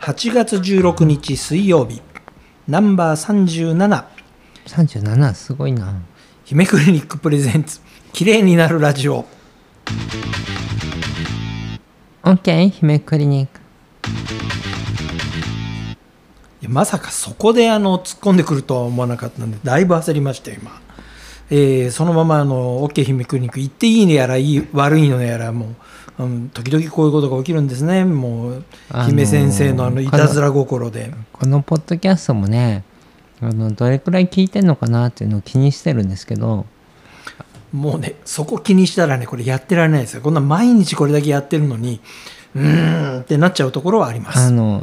8月16日水曜日。ナンバー37 37すごいな。姫クリニックプレゼンツ。綺麗になるラジオ。OK 姫クリニック。いやまさかそこであの突っ込んでくるとは思わなかったんでだいぶ焦りましたよ今、えーそのままあの OK 姫クリニック行っていいのやらいい悪いのやらもう、うん、時々こういうことが起きるんですね。もうあのー姫先生のあのいたずら心で、このポッドキャストもねあのどれくらい聞いてんのかなっていうのを気にしてるんですけど。もうねそこ気にしたらねこれやってられないですよ。こんな毎日これだけやってるのにうーんってなっちゃうところはあります。あの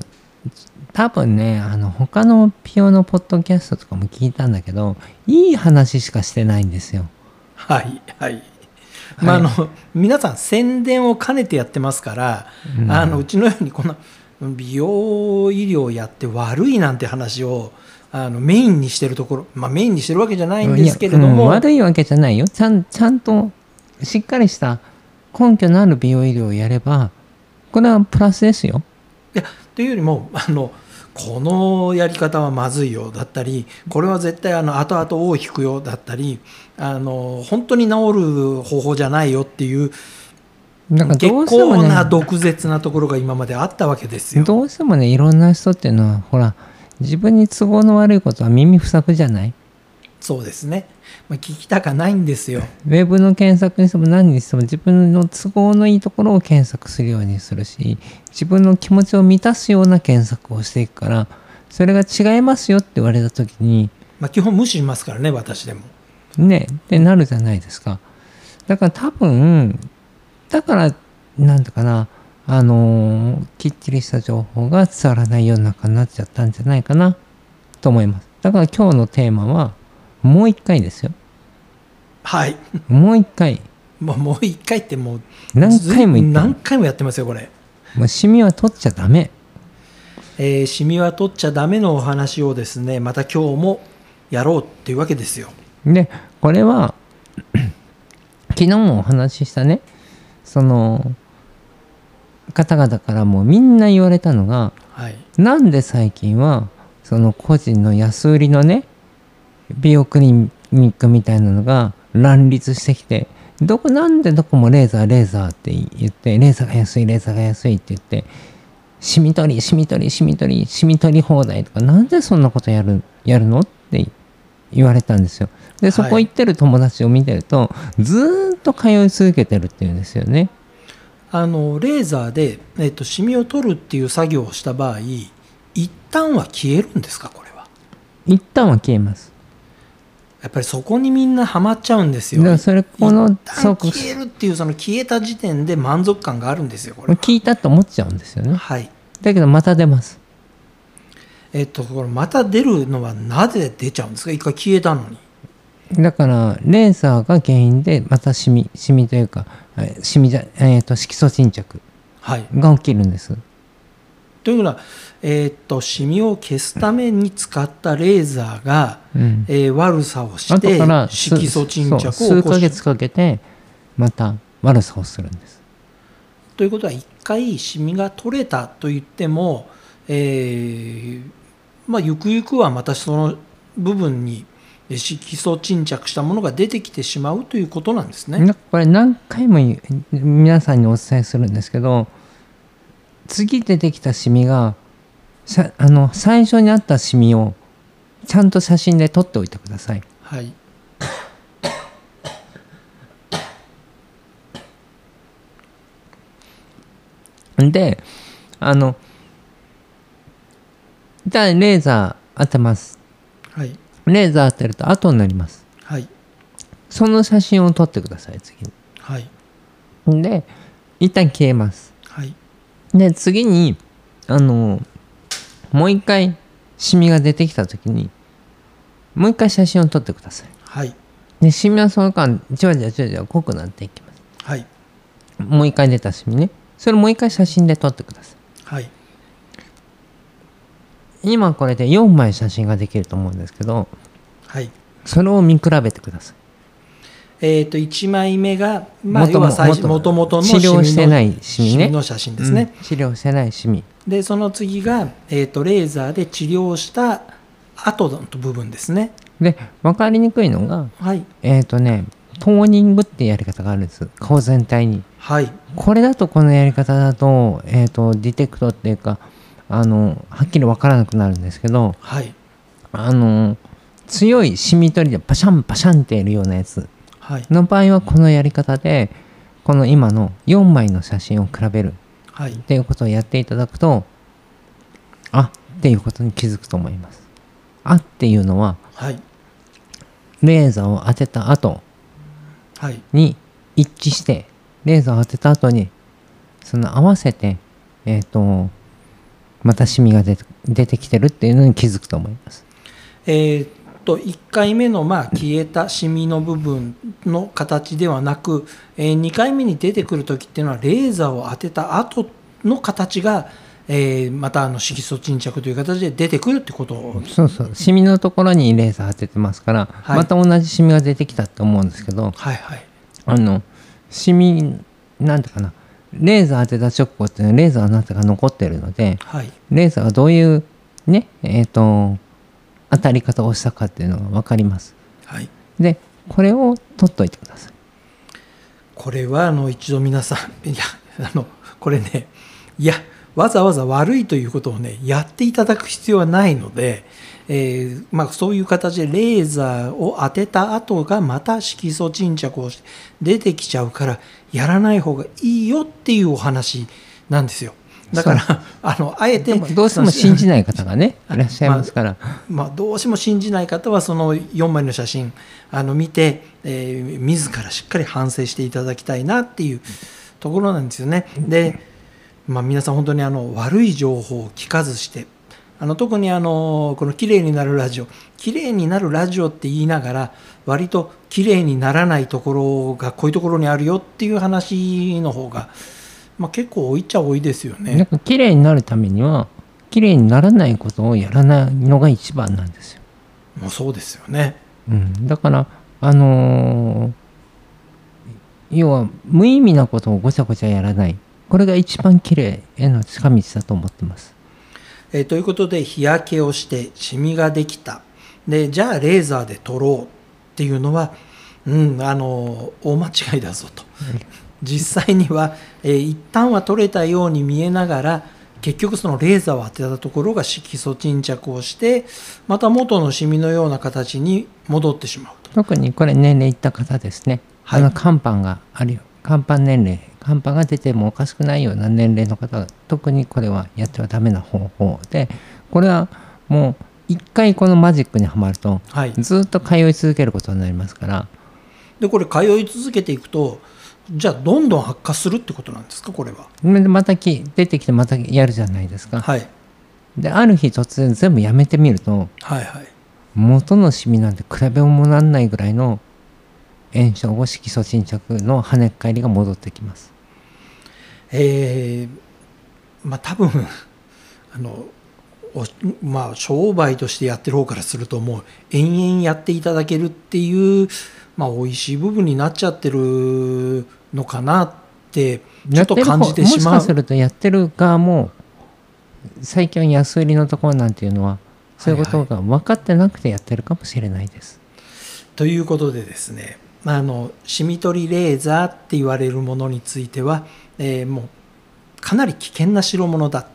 多分ねあの他のピオのポッドキャストとかも聞いたんだけどいい話しかしてないんですよ。はいはい。まあ、あの皆さん宣伝を兼ねてやってますから、うんあのうちのようにこんな美容医療やって悪いなんて話をあのメインにしてるところ、まあ、メインにしてるわけじゃないんですけれどいやうんも、悪いわけじゃないよちゃんちゃんとしっかりした根拠のある美容医療をやればこれはプラスですよ。いやというよりもあのこのやり方はまずいよだったりこれは絶対あの後々尾を引くよだったりあの本当に治る方法じゃないよっていうだから結どうしてもね構な毒舌なところが今まであったわけですよ。どうしてもねいろんな人っていうのはほら自分に都合の悪いことは耳塞ぐじゃない？そうですね、まあ、聞きたかないんですよ。ウェブの検索にしても何にしても自分の都合のいいところを検索するようにするし自分の気持ちを満たすような検索をしていくからそれが違いますよって言われた時にまあ、基本無視しますからね私でも。ねってなるじゃないですかだから多分だからなんだかなあのーきっちりした情報が伝わらない世の中になっちゃったんじゃないかなと思いますだから今日のテーマはもう一回ですよはい。もう一回もうもう一回ってもう何回も言った何回もやってますよこれ。もうシミは取っちゃダメえーシミは取っちゃダメのお話をですねまた今日もやろうっていうわけですよ。でこれは 昨日もお話ししたねその方々からもみんな言われたのがはい。なんで最近はその個人の安売りのね美容クリニックみたいなのが乱立してきてどこなんでどこもレーザーレーザーって言ってレーザーが安いレーザーが安いって言ってシミ取りシミ取りシミ取りシミ取り放題とかなんでそんなことやるやるのって言われたんですよ。でそこ行ってる友達を見てると、ずーっと通い続けてるっていうんですよね。あのレーザーで、えっとシミを取るっていう作業をした場合一旦は消えるんですか？これは。一旦は消えますやっぱりそこにみんなハマっちゃうんですよ。だからそれこの消えるっていうその消えた時点で満足感があるんですよこれは。聞いたと思っちゃうんですよねはい。だけどまた出ますえっとこれまた出るのはなぜ出ちゃうんですか？一回消えたのに。だからレーザーが原因でまたシミシミというかえーシミじゃえー、と色素沈着はい。が起きるんですというのは、えーっとシミを消すために使ったレーザーが、うん。えー悪さをし後て色素沈着を数ヶ月かけてまた悪さをするんです。ということは一回シミが取れたと言っても、えーまあゆくゆくはまたその部分にえー色素沈着したものが出てきてしまうということなんですね。これ何回も皆さんにお伝えするんですけど次出てきたシミがさあの最初にあったシミをちゃんと写真で撮っておいてください。はい、であのじゃあレーザー当てます。はい、レーザー当てると後になります。はい、その写真を撮ってください次はい、にで一旦消えます。はい、で次にあのもう一回シミが出てきた時にもう一回写真を撮ってください。はい、でシミはその間じわじわじわじわ濃くなっていきます。はい、もう一回出たシミね。それもう一回写真で撮ってください。はい、今これで4枚写真ができると思うんですけどはい。それを見比べてくださいえー、と1枚目が、まあ、最初元々の治療してないシシミね。ミの写真ですね、うん。治療してないシミでその次が、えー、とレーザーで治療した後の部分ですね。で分かりにくいのがはい。えっ、とねトーニングっていうやり方があるんです。顔全体に。はい。これだとこのやり方だと,、えー、とディテクトっていうかあのはっきり分からなくなるんですけどはい。あの強いシミ取りでパシャンパシャンってやるようなやつ。はいの場合はこのやり方でこの今の4枚の写真を比べるはい。っていうことをやっていただくとあっていうことに気づくと思います。あっていうのははい。レーザーを当てた後はい。に一致してレーザーを当てた後にその合わせてえっ、とまたシミが出て出てきてるっていうのに気づくと思います。えーっと1回目のまあ消えたシミの部分の形ではなく、え2回目に出てくる時っていうのはレーザーを当てた後の形が、えーまたあの色素沈着という形で出てくるってこと。をそうそう。シミのところにレーザー当ててますから、はい。また同じシミが出てきたって思うんですけどはいはい。あのシミなんていうかな。レーザー当てた直後っていうのはレーザーの跡が残ってるのではい。レーザーがどういうねえっ、と当たり方をしたかっていうのが分かります。はい。でこれを取っといてください。これはあの一度皆さん いやあのこれねいやわざわざ悪いということをねやっていただく必要はないので、えーまあ、そういう形でレーザーを当てた後がまた色素沈着をして出てきちゃうからやらない方がいいよっていうお話なんですよだからあのあえてどうしても信じない方がねいらっしゃいますから、まあ、どうしても信じない方はその4枚の写真あの見て、えー自らしっかり反省していただきたいなっていうところなんですよね。で、まあ、皆さん本当にあの悪い情報を聞かずしてあの特にあのこの綺麗になるラジオ綺麗になるラジオって言いながら割と綺麗にならないところがこういうところにあるよっていう話の方が、まあ、結構多いっちゃ多いですよね。なんか綺麗になるためには綺麗にならないことをやらないのが一番なんですよ、もうそうですよね。うん、だからあのー要は無意味なことをごちゃごちゃやらない。これが一番綺麗への近道だと思ってます。えーということで日焼けをしてシミができた。でじゃあレーザーで撮ろうっていうのは、うん、あの大間違いだぞと実際には、えー一旦は撮れたように見えながら結局そのレーザーを当てたところが色素沈着をしてまた元のシミのような形に戻ってしまうと。特にこれ年齢いった方ですね、はい。あの肝斑があるよ。肝斑年齢肝斑が出てもおかしくないような年齢の方特にこれはやってはダメな方法でこれはもう一回このマジックにはまるとはい、ずっと通い続けることになりますから。でこれ通い続けていくとじゃあどんどん悪化するってことなんですかこれは？でまたき出てきてまたやるじゃないですか。はい。である日突然全部やめてみるとはいはい。元のシミなんて比べ物にならないぐらいの炎症後色素沈着の跳ねっ返りが戻ってきます。えーまあ多分 あのおまあ商売としてやってる方からするともう延々やっていただけるっていうまあ美味しい部分になっちゃってるのかなってちょっと感じてしまうもしかするとやってる側も最近は安売りのところなんていうのはそういうことが分かってなくてやってるかもしれないです。ということでですねあのシミ取りレーザーって言われるものについては、えーもうかなり危険な代物だ、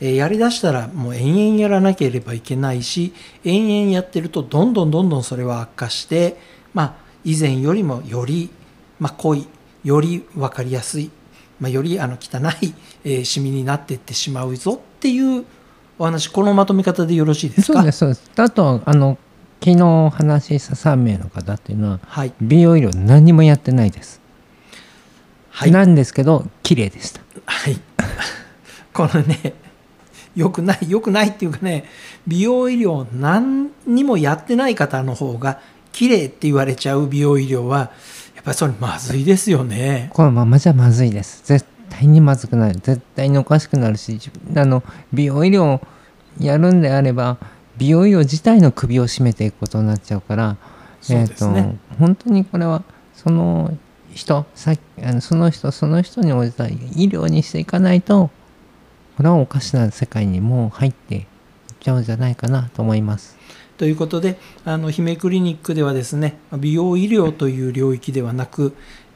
えーやりだしたらもう延々やらなければいけないし延々やってるとどんどんどんどんそれは悪化して、まあ、以前よりもより、まあ、濃いより分かりやすい、まあ、よりあの汚い、えーシミになっていってしまうぞっていうお話このまとめ方でよろしいですか？そうですそうです。あとあの昨日話した3名の方っていうのははい、美容医療何もやってないです。はいなんですけど綺麗でした。はい、このねよくないよくないっていうかね美容医療何にもやってない方の方が綺麗って言われちゃう美容医療はぱりそれまずいですよね。このままじゃまずいです。絶対にまずくなる。絶対におかしくなるし、あの美容医療をやるんであれば、美容医療自体の首を絞めていくことになっちゃうから、そうですねえーと本当にこれはその人さあのその人その人に応じた医療にしていかないとこれはおかしな世界にもう入ってちゃうんじゃないかなと思います。ということであの姫クリニックではですね美容医療という領域ではなく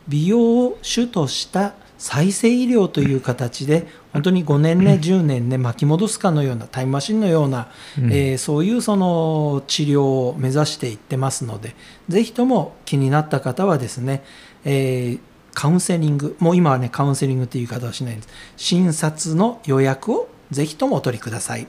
美容を主とした再生医療という形で本当に5年ね10年ね巻き戻すかのようなタイムマシンのような、うんえーそういうその治療を目指していってますのでぜひとも気になった方はですね、えーカウンセリングもう今はねカウンセリングという言い方はしないんです診察の予約をぜひともお取りください。